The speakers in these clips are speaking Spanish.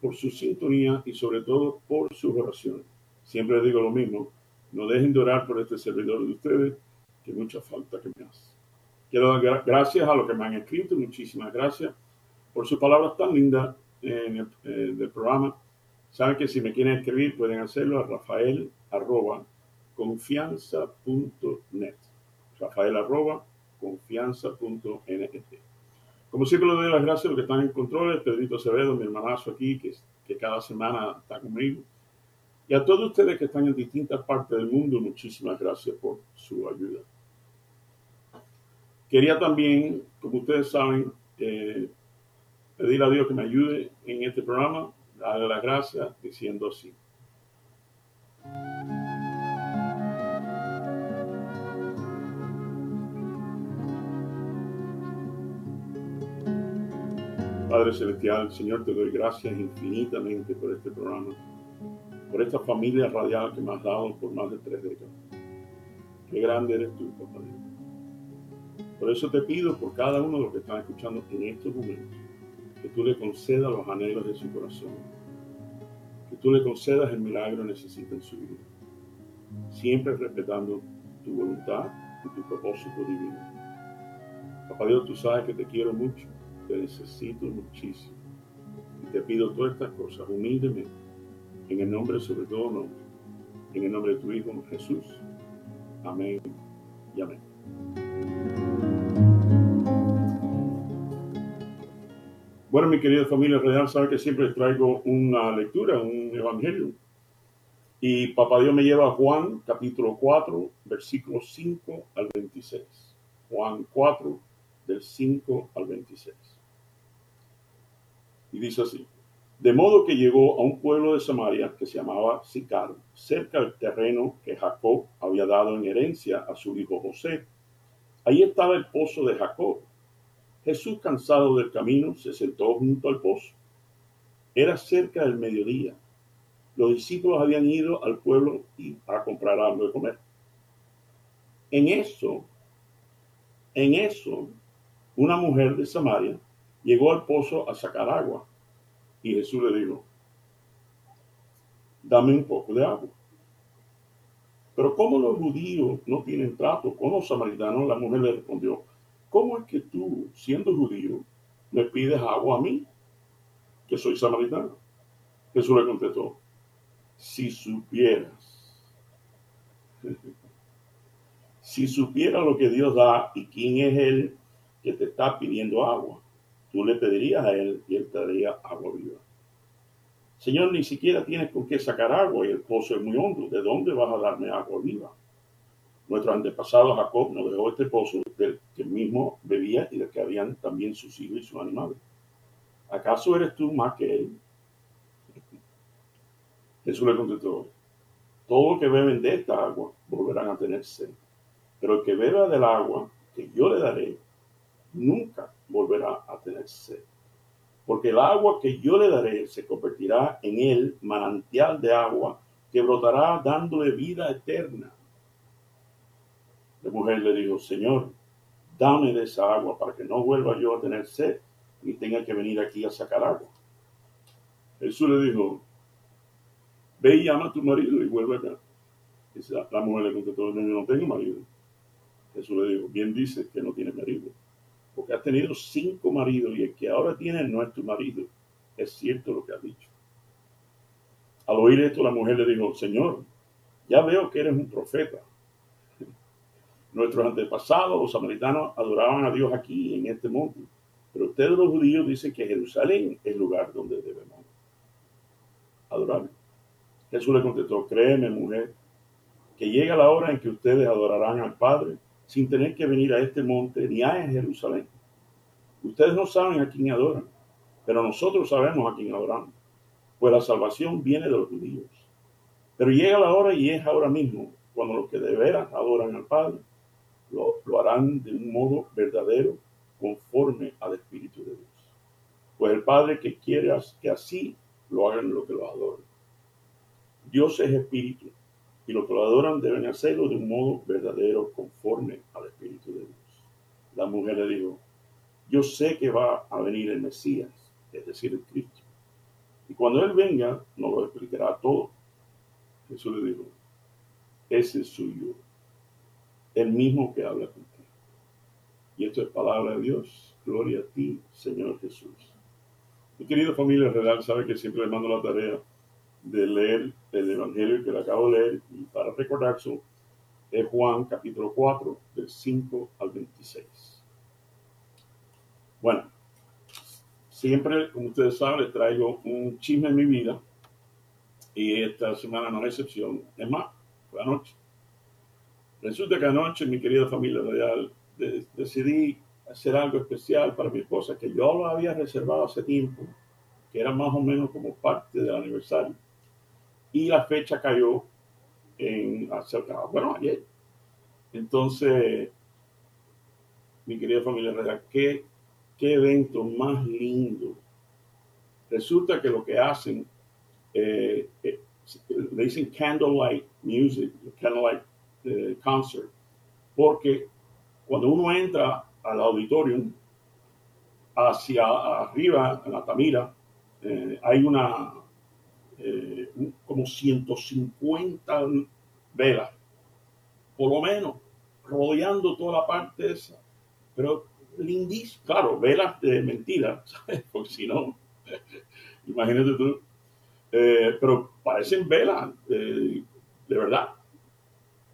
por su sintonía y sobre todo por sus oraciones. Siempre les digo lo mismo, no dejen de orar por este servidor de ustedes, que mucha falta que me hace. Quiero dar gracias a los que me han escrito, muchísimas gracias por sus palabras tan lindas en el, eh, del programa. Saben que si me quieren escribir pueden hacerlo a rafael arroba confianza.net. Rafael arroba confianza.net. Como siempre le doy las gracias a los que están en control, Pedrito Acevedo, mi hermanazo aquí, que, que cada semana está conmigo. Y a todos ustedes que están en distintas partes del mundo, muchísimas gracias por su ayuda. Quería también, como ustedes saben, eh, pedir a Dios que me ayude en este programa, darle las gracias diciendo así. Padre Celestial, Señor, te doy gracias infinitamente por este programa, por esta familia radial que me has dado por más de tres décadas. Qué grande eres tú, papá Dios. Por eso te pido por cada uno de los que están escuchando en estos momentos, que tú le concedas los anhelos de su corazón, que tú le concedas el milagro que necesita en su vida, siempre respetando tu voluntad y tu propósito divino. Papá Dios, tú sabes que te quiero mucho te necesito muchísimo. Y te pido todas estas cosas humildemente, en el nombre sobre todo nombre, en el nombre de tu Hijo Jesús. Amén y amén. Bueno, mi querida familia real, sabe que siempre traigo una lectura, un evangelio. Y Papá Dios me lleva a Juan capítulo 4, versículos 5 al 26. Juan 4, del 5 al 26. Dice así, de modo que llegó a un pueblo de Samaria que se llamaba Sicar, cerca del terreno que Jacob había dado en herencia a su hijo José. Ahí estaba el pozo de Jacob. Jesús, cansado del camino, se sentó junto al pozo. Era cerca del mediodía. Los discípulos habían ido al pueblo y a comprar algo de comer. En eso, en eso, una mujer de Samaria llegó al pozo a sacar agua. Y Jesús le dijo, dame un poco de agua. Pero como los judíos no tienen trato con los samaritanos, la mujer le respondió, ¿cómo es que tú, siendo judío, me pides agua a mí, que soy samaritano? Jesús le contestó, si supieras, si supieras lo que Dios da y quién es Él que te está pidiendo agua, tú le pedirías a él y él te daría agua viva. Señor, ni siquiera tienes con qué sacar agua y el pozo es muy hondo. ¿De dónde vas a darme agua viva? Nuestro antepasado Jacob nos dejó este pozo del que mismo bebía y del que habían también sus hijos y sus animales. ¿Acaso eres tú más que él? Jesús le contestó, todo lo que beben de esta agua volverán a tener sed, pero el que beba del agua que yo le daré nunca volverá a tener sed. Porque el agua que yo le daré se convertirá en él manantial de agua que brotará dándole vida eterna. La mujer le dijo, Señor, dame de esa agua para que no vuelva yo a tener sed ni tenga que venir aquí a sacar agua. Jesús le dijo, ve y llama a tu marido y vuelve acá. La mujer le contestó, no, no tengo marido. Jesús le dijo, bien dice que no tiene marido porque has tenido cinco maridos y el que ahora tiene no es tu marido. Es cierto lo que has dicho. Al oír esto, la mujer le dijo, Señor, ya veo que eres un profeta. Nuestros antepasados, los samaritanos, adoraban a Dios aquí, en este monte. Pero ustedes los judíos dicen que Jerusalén es el lugar donde debemos adorar. Jesús le contestó, créeme mujer, que llega la hora en que ustedes adorarán al Padre sin tener que venir a este monte ni a Jerusalén. Ustedes no saben a quién adoran, pero nosotros sabemos a quién adoramos. pues la salvación viene de los judíos. Pero llega la hora y es ahora mismo, cuando los que de veras adoran al Padre lo, harán de un modo verdadero, conforme al Espíritu de Dios. Pues el Padre que quiere que así lo hagan los que lo adoran. Dios es Espíritu y los que lo adoran deben hacerlo de un modo verdadero, conforme al Espíritu de Dios. La mujer le dijo, yo sé que va a venir el Mesías, es decir, el Cristo. Y cuando Él venga, nos lo explicará todo. Jesús le dijo, ese es suyo, el mismo que habla contigo. Y esto es palabra de Dios. Gloria a ti, Señor Jesús. Mi querido familia real sabe que siempre le mando la tarea de leer el Evangelio que le acabo de leer y para recordar eso es Juan capítulo 4 del 5 al 26. Bueno, siempre, como ustedes saben, traigo un chisme en mi vida y esta semana no es excepción. Es más, fue anoche. Resulta que anoche, mi querida familia real, decidí hacer algo especial para mi esposa que yo lo había reservado hace tiempo, que era más o menos como parte del aniversario. Y la fecha cayó en acerca, bueno, ayer. Entonces, mi querida familia real, ¿qué qué evento más lindo. Resulta que lo que hacen, eh, eh, le dicen candlelight music, candlelight eh, concert, porque cuando uno entra al auditorium, hacia arriba, en la Tamira, hay una, como 150 velas, por lo menos, rodeando toda la parte esa. Pero lindísimo. Claro, velas de mentira, ¿sabes? Porque si no, imagínate tú. Eh, pero parecen velas eh, de verdad.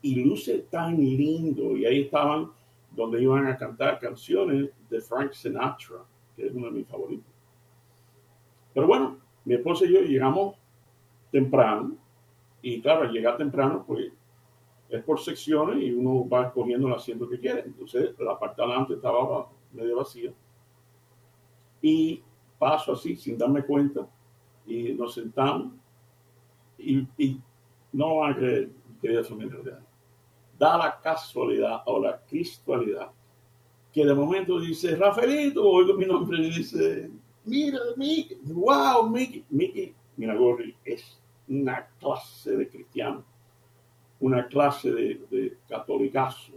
Y luce tan lindo. Y ahí estaban donde iban a cantar canciones de Frank Sinatra, que es uno de mis favoritos. Pero bueno, mi esposa y yo llegamos temprano. Y claro, al llegar temprano, pues es por secciones y uno va escogiendo el asiento que quiere. Entonces, la parte adelante estaba medio vacía. Y paso así, sin darme cuenta, y nos sentamos. Y, no van a creer, querida familia Da la casualidad o la cristualidad que de momento dice, Rafaelito, oigo mi nombre y dice, mira, Mickey, wow, Mickey. Mickey Gorri es una clase de cristiano una clase de, de catolicazo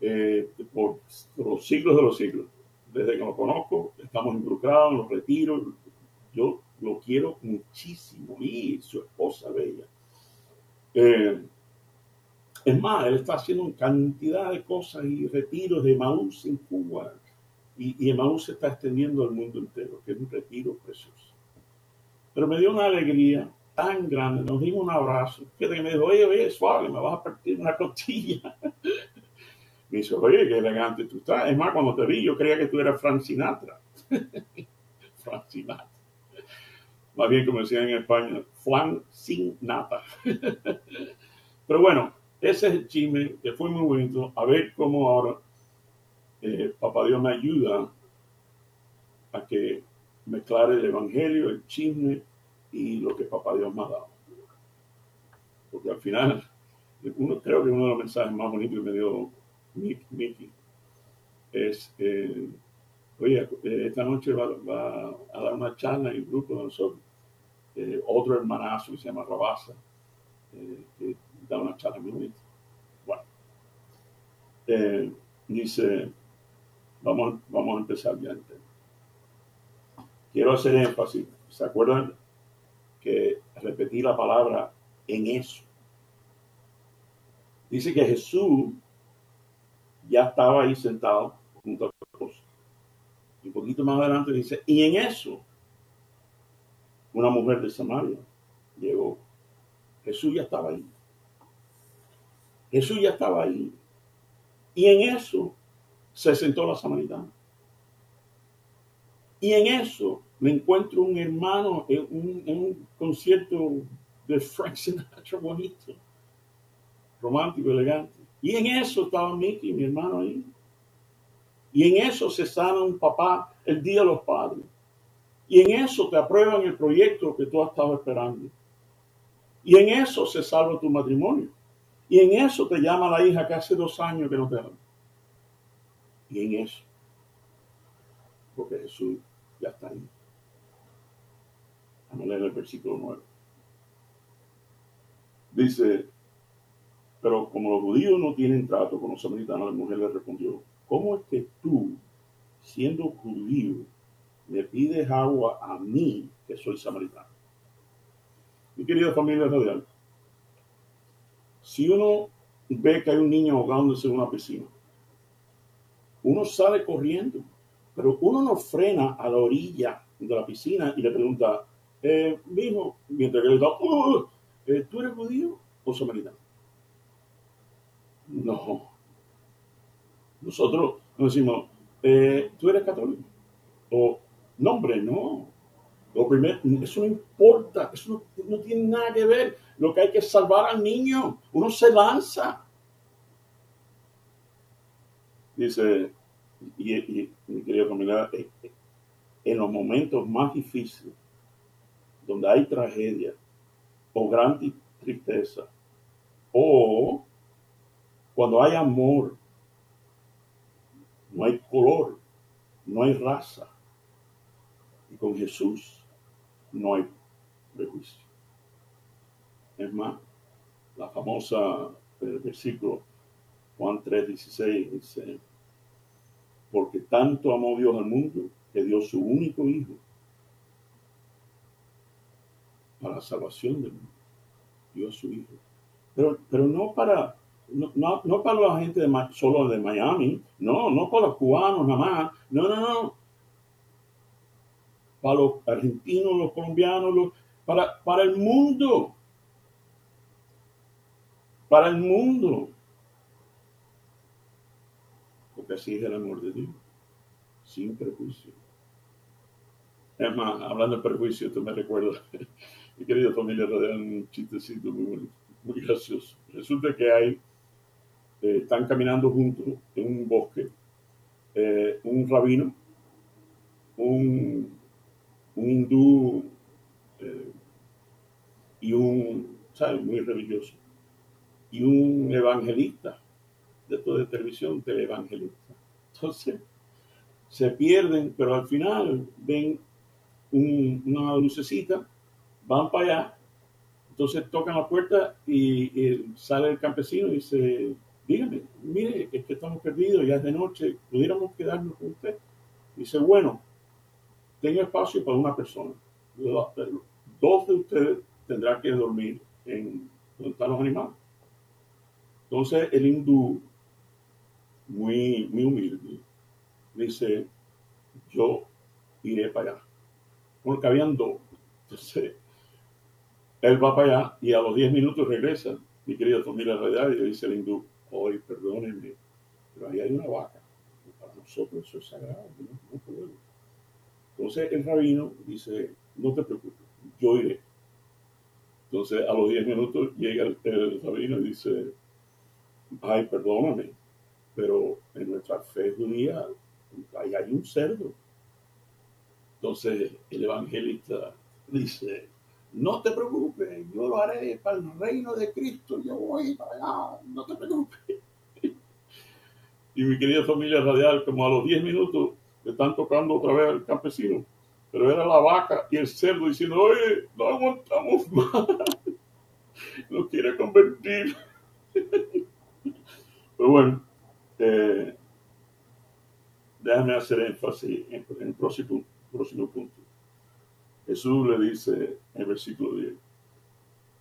eh, por, los siglos de los siglos. Desde que lo conozco, estamos involucrados en los retiros. Yo lo quiero muchísimo y su esposa bella. Eh, es más, él está haciendo cantidad de cosas y retiros de Maús en Cuba. Y, y se está extendiendo al mundo entero, que es un retiro precioso. Pero me dio una alegría tan grande, nos dimos un abrazo, que me dijo, oye, oye, suave, me vas a partir una costilla. me dice, oye, qué elegante tú estás. Es más, cuando te vi, yo creía que tú eras Frank Sinatra. Frank Sinatra. Más bien, como decían en España, Juan Sinatra. Pero bueno, ese es el chisme que fue muy bonito. A ver cómo ahora eh, Papá Dios me ayuda a que me aclare el evangelio, el chisme y lo que Papá Dios me ha dado. Porque al final, uno, creo que uno de los mensajes más bonitos que me dio Mickey es, eh, oye, eh, esta noche va, a dar una charla en el grupo de nosotros, eh, otro hermanazo que se llama Rabasa, que da una charla muy bonita. Bueno, dice, vamos, vamos a empezar ya. Quiero hacer énfasis, ¿se acuerdan que repetir la palabra en eso. Dice que Jesús ya estaba ahí sentado junto a su Y un poquito más adelante dice, y en eso, una mujer de Samaria llegó. Jesús ya estaba ahí. Jesús ya estaba ahí. Y en eso se sentó la samaritana. Y en eso me encuentro un hermano en un, concierto de Frank Sinatra bonito, romántico, elegante. Y en eso estaba Mickey, mi hermano ahí. Y en eso se sana un papá el Día de los Padres. Y en eso te aprueban el proyecto que tú has estado esperando. Y en eso se salva tu matrimonio. Y en eso te llama la hija que hace dos años que no te habla. Y en eso. Porque Jesús ya está ahí. Vamos a leer el versículo 9. Dice, pero como los judíos no tienen trato con los samaritanos, la mujer le respondió, ¿cómo es que tú, siendo judío, me pides agua a mí, que soy samaritano? Mi querida familia radial, si uno ve que hay un niño ahogándose en una piscina, uno sale corriendo, pero uno no frena a la orilla de la piscina y le pregunta, eh, mientras que le da, uh, ¿tú eres judío o samaritano? No. Nosotros nos decimos, eh, ¿tú eres católico? O, nombre, no. Lo primero, eso no importa, eso no, tiene nada que ver. Lo que hay que salvar al niño. Uno se lanza. Dice, y, mi querida familia, eh, en los momentos más difíciles, donde hay tragedia o gran tristeza, o cuando hay amor, no hay color, no hay raza. Y con Jesús no hay prejuicio. Es más, la famosa versículo Juan 3:16 dice, porque tanto amó Dios al mundo que dio su único hijo para la salvación del mundo. Dio su hijo. Pero, pero no para no, no, para la gente de, solo de Miami, no, no para los cubanos nada más, no, no, no. Para los argentinos, los colombianos, para, para el mundo. Para el mundo. Porque así es el amor de Dios, sin prejuicio. Es más, hablando de prejuicio, esto me recuerda, mi querida familia, un chistecito muy muy gracioso. Resulta que hay eh, están caminando juntos en un bosque, eh, un rabino, un, hindú eh, y un, ¿sabes? Muy religioso, y un evangelista, de toda de televisión, televangelista. Entonces, se pierden, pero al final ven una lucecita, van para allá, entonces tocan la puerta y, sale el campesino y dice, dígame, mire, es que estamos perdidos, ya es de noche, pudiéramos quedarnos con usted. Dice, bueno, tengo espacio para una persona. Dos de ustedes tendrán que dormir en donde están los animales. Entonces el hindú, muy, muy humilde, dice, yo iré para allá. Porque habían dos. Entonces, él va para allá y a los 10 minutos regresa, mi querido familia realidad, y le dice el hindú, hoy, perdónenme, pero ahí hay una vaca. Para nosotros eso es sagrado, no, podemos. Entonces el rabino dice, no te preocupes, yo iré. Entonces a los 10 minutos llega el, rabino y dice, ay, perdóname, pero en nuestra fe judía ahí hay un cerdo. Entonces el evangelista dice, no te preocupes, yo lo haré para el reino de Cristo, yo voy para allá, no te preocupes. Y mi querida familia radial, como a los 10 minutos, le están tocando otra vez al campesino, pero era la vaca y el cerdo diciendo, oye, no aguantamos más, nos quiere convertir. Pero bueno, déjame hacer énfasis en, el próximo punto. Jesús le dice en el versículo 10,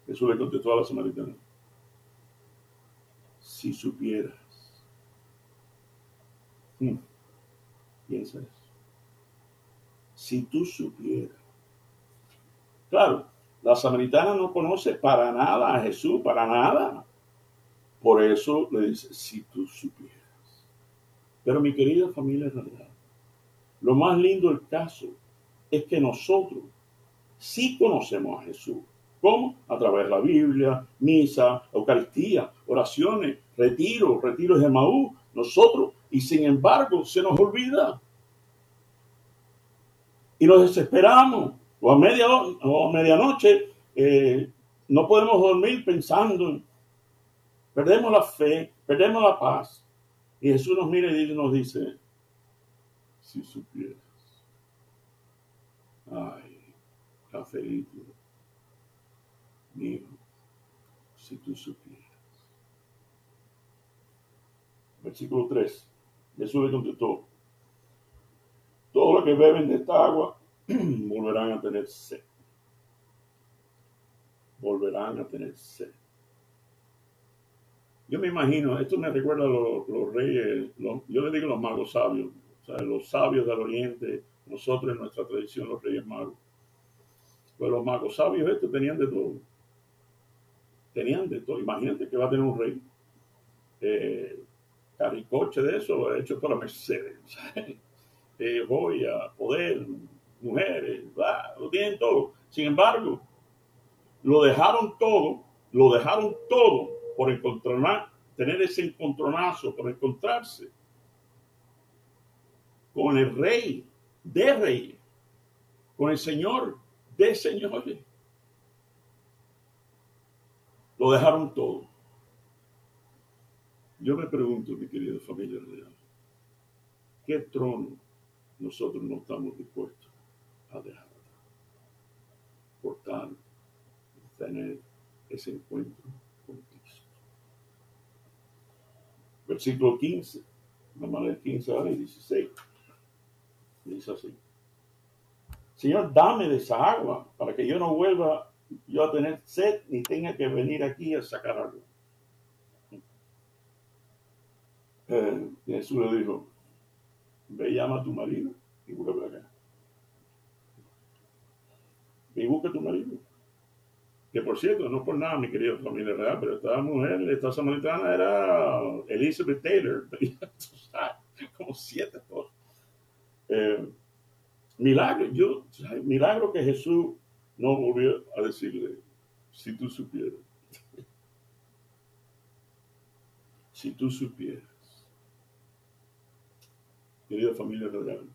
Jesús le contestó a la samaritana, si supieras, hmm, piensa eso, si tú supieras, claro, la samaritana no conoce para nada a Jesús, para nada, por eso le dice, si tú supieras. Pero mi querida familia realidad, lo más lindo del caso es que nosotros sí conocemos a Jesús. ¿Cómo? A través de la Biblia, misa, Eucaristía, oraciones, retiro, retiros de Maú, nosotros, y sin embargo se nos olvida. y nos desesperamos. O a, media, o a medianoche eh, no podemos dormir pensando, perdemos la fe, perdemos la paz. Y Jesús nos mira y nos dice, si supieras, ay, Rafaelito, mío, si tú supieras. Versículo 3. Jesús le contestó, todos los que beben de esta agua volverán a tener sed. Volverán a tener sed. Yo me imagino, esto me recuerda a los, reyes, yo le digo los magos sabios, los sabios del oriente, nosotros en nuestra tradición, los reyes magos. Pues los magos sabios estos tenían de todo. Tenían de todo. Imagínate que va a tener un rey. Eh, caricoche de eso, hecho por la Mercedes. eh, joya, poder, mujeres, lo tienen todo. Sin embargo, lo dejaron todo, lo dejaron todo por encontrar, tener ese encontronazo, por encontrarse con el rey de reyes, con el Señor de señores. Lo dejaron todo. Yo me pregunto, mi querida familia real, ¿qué trono nosotros no estamos dispuestos a dejar por tal tener ese encuentro con Cristo. Versículo 15, vamos a leer 15 ahora y 16. Dice así. Señor, dame de esa agua para que yo no vuelva yo a tener sed ni tenga que venir aquí a sacar agua. Eh, Jesús le dijo, ve llama a tu marido y vuelve acá. Y busca a tu marido. Que por cierto, no por nada, mi querido familia real, pero esta mujer, esta samaritana era Elizabeth Taylor, como siete cosas. Milagro, yo, milagro que Jesús no volvió a decirle, si tú supieras, si tú supieras, querida familia real,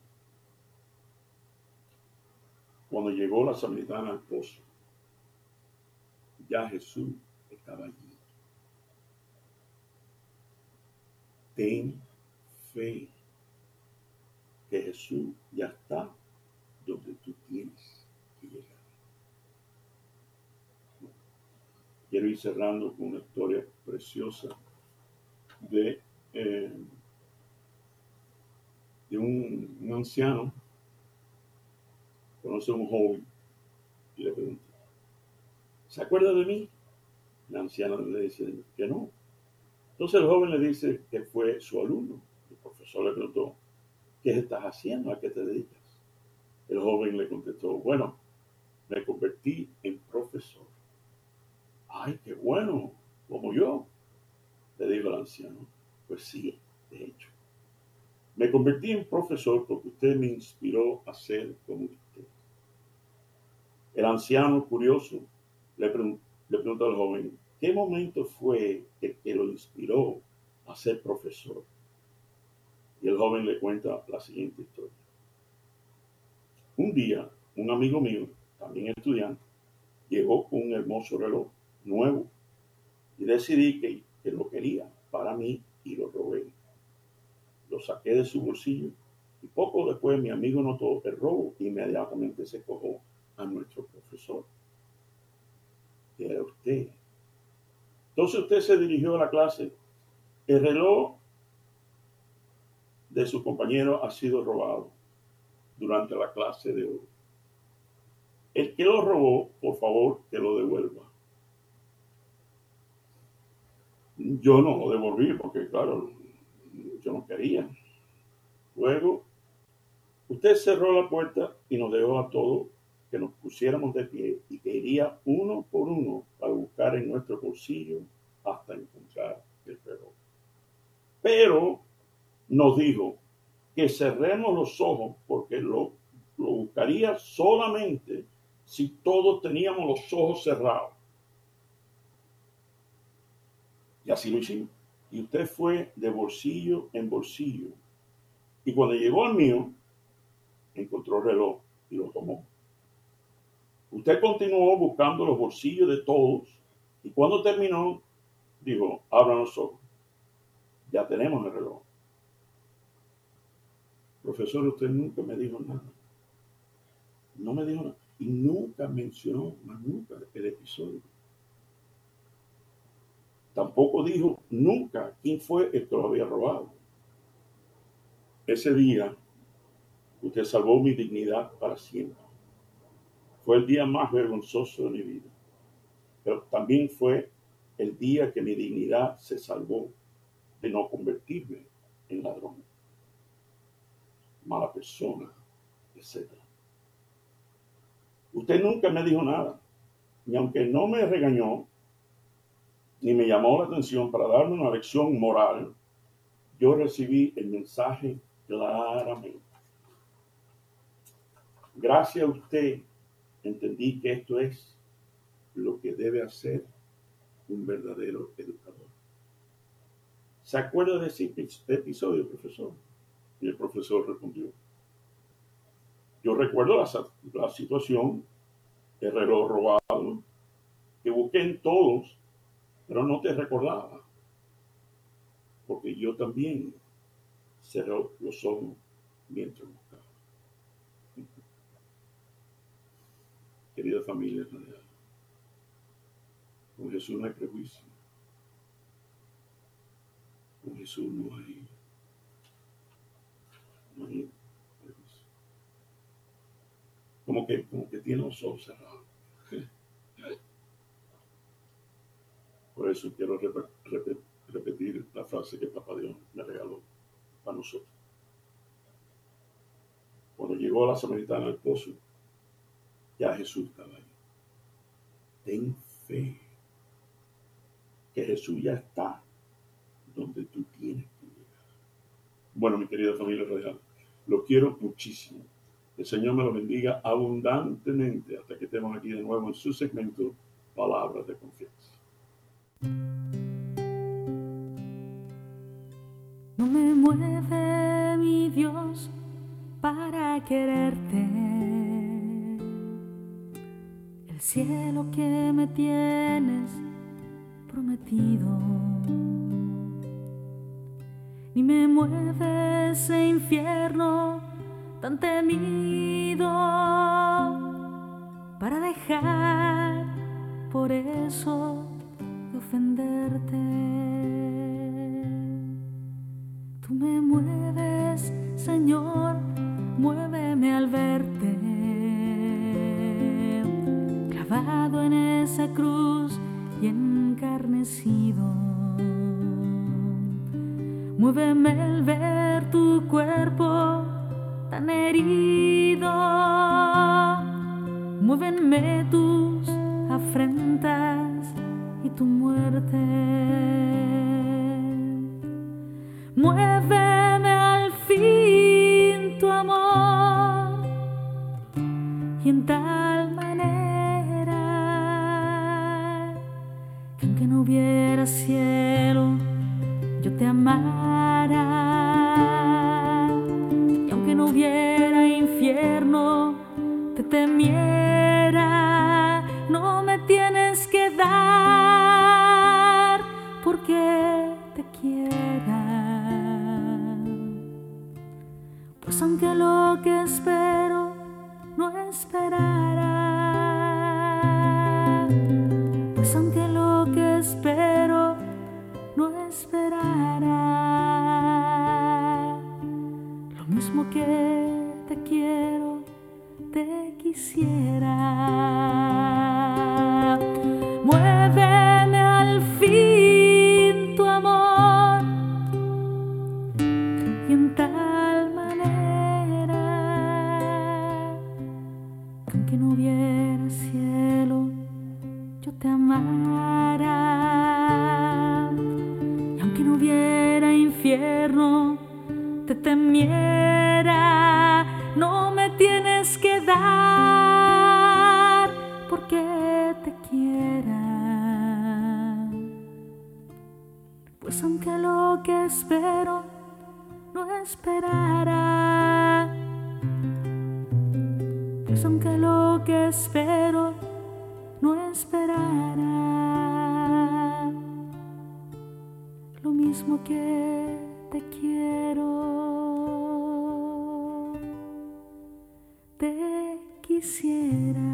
cuando llegó la samaritana al pozo, ya Jesús estaba allí. Ten fe que Jesús ya está donde tú tienes que llegar. Quiero ir cerrando con una historia preciosa de eh, de un, anciano, conoce a un joven y le pregunta, ¿se acuerda de mí? La anciana le dice que no. Entonces el joven le dice que fue su alumno. El profesor le preguntó, ¿qué estás haciendo? ¿A qué te dedicas? El joven le contestó, bueno, me convertí en profesor. Ay, qué bueno, como yo, le dijo el anciano. Pues sí, de hecho. Me convertí en profesor porque usted me inspiró a ser como usted. El anciano curioso le, preguntó al joven, ¿qué momento fue el que lo inspiró a ser profesor? Y el joven le cuenta la siguiente historia. Un día, un amigo mío, también estudiante, llegó con un hermoso reloj nuevo y decidí que, lo quería para mí y lo robé lo saqué de su bolsillo y poco después mi amigo notó el robo e inmediatamente se cojó a nuestro profesor. Era usted. Entonces usted se dirigió a la clase. El reloj de su compañero ha sido robado durante la clase de hoy. El que lo robó, por favor, que lo devuelva. Yo no lo devolví porque, claro, yo no quería. Luego, usted cerró la puerta y nos dejó a todos que nos pusiéramos de pie y que iría uno por uno para buscar en nuestro bolsillo hasta encontrar el reloj. Pero nos dijo que cerremos los ojos porque lo, lo buscaría solamente si todos teníamos los ojos cerrados. Y así lo hicimos y usted fue de bolsillo en bolsillo. Y cuando llegó al mío, encontró el reloj y lo tomó. Usted continuó buscando los bolsillos de todos y cuando terminó, dijo, abran los ojos. Ya tenemos el reloj. Profesor, usted nunca me dijo nada. No me dijo nada. Y nunca mencionó nunca el episodio. Tampoco dijo nunca quién fue el que lo había robado. Ese día, usted salvó mi dignidad para siempre. Fue el día más vergonzoso de mi vida. Pero también fue el día que mi dignidad se salvó de no convertirme en ladrón, mala persona, etc. Usted nunca me dijo nada, ni aunque no me regañó, ni me llamó la atención para darme una lección moral, yo recibí el mensaje claramente. Gracias a usted entendí que esto es lo que debe hacer un verdadero educador. ¿Se acuerda de ese episodio, profesor? Y el profesor respondió. Yo recuerdo la, situación, el reloj robado, que busqué en todos pero no te recordaba, porque yo también cerré los ojos mientras buscaba. Querida familia, con Jesús no hay prejuicio. Con Jesús no hay, prejuicio. Como que, como que tiene los ojos cerrados. Por eso quiero repetir la frase que Papá Dios me regaló para nosotros. Cuando llegó la samaritana al pozo, ya Jesús estaba ahí. Ten fe que Jesús ya está donde tú tienes que llegar. Bueno, mi querida familia real, lo quiero muchísimo. El Señor me lo bendiga abundantemente hasta que estemos aquí de nuevo en su segmento Palabras de Confianza. No me mueve mi Dios para quererte. El cielo que me tienes prometido. Ni me mueve ese infierno tan temido para dejar por eso ofenderte. Tú me mueves, Señor, muéveme al verte. Clavado en esa cruz y encarnecido. Muéveme al ver tu cuerpo tan herido. Muévenme tus afrentas y tu muerte. Muéveme al fin tu amor y en tal manera que aunque no hubiera cielo, te amara. Y aunque no hubiera infierno, te temiera. No me tienes que dar porque te quiera. Pues aunque lo que espero no esperara, Pues aunque lo que espero no esperara, pues aunque lo que espero no esperará lo mismo que te quiero, te quisiera.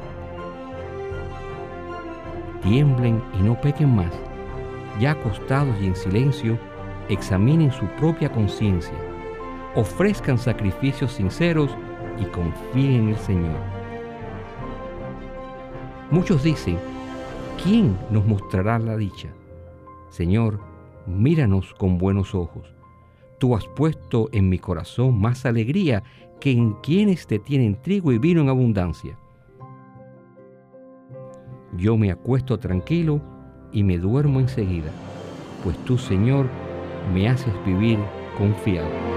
tiemblen y no pequen más. Ya acostados y en silencio, examinen su propia conciencia, ofrezcan sacrificios sinceros y confíen en el Señor. Muchos dicen, ¿quién nos mostrará la dicha? Señor, míranos con buenos ojos. Tú has puesto en mi corazón más alegría que en quienes te tienen trigo y vino en abundancia yo me acuesto tranquilo y me duermo enseguida, pues tú, Señor, me haces vivir confiado.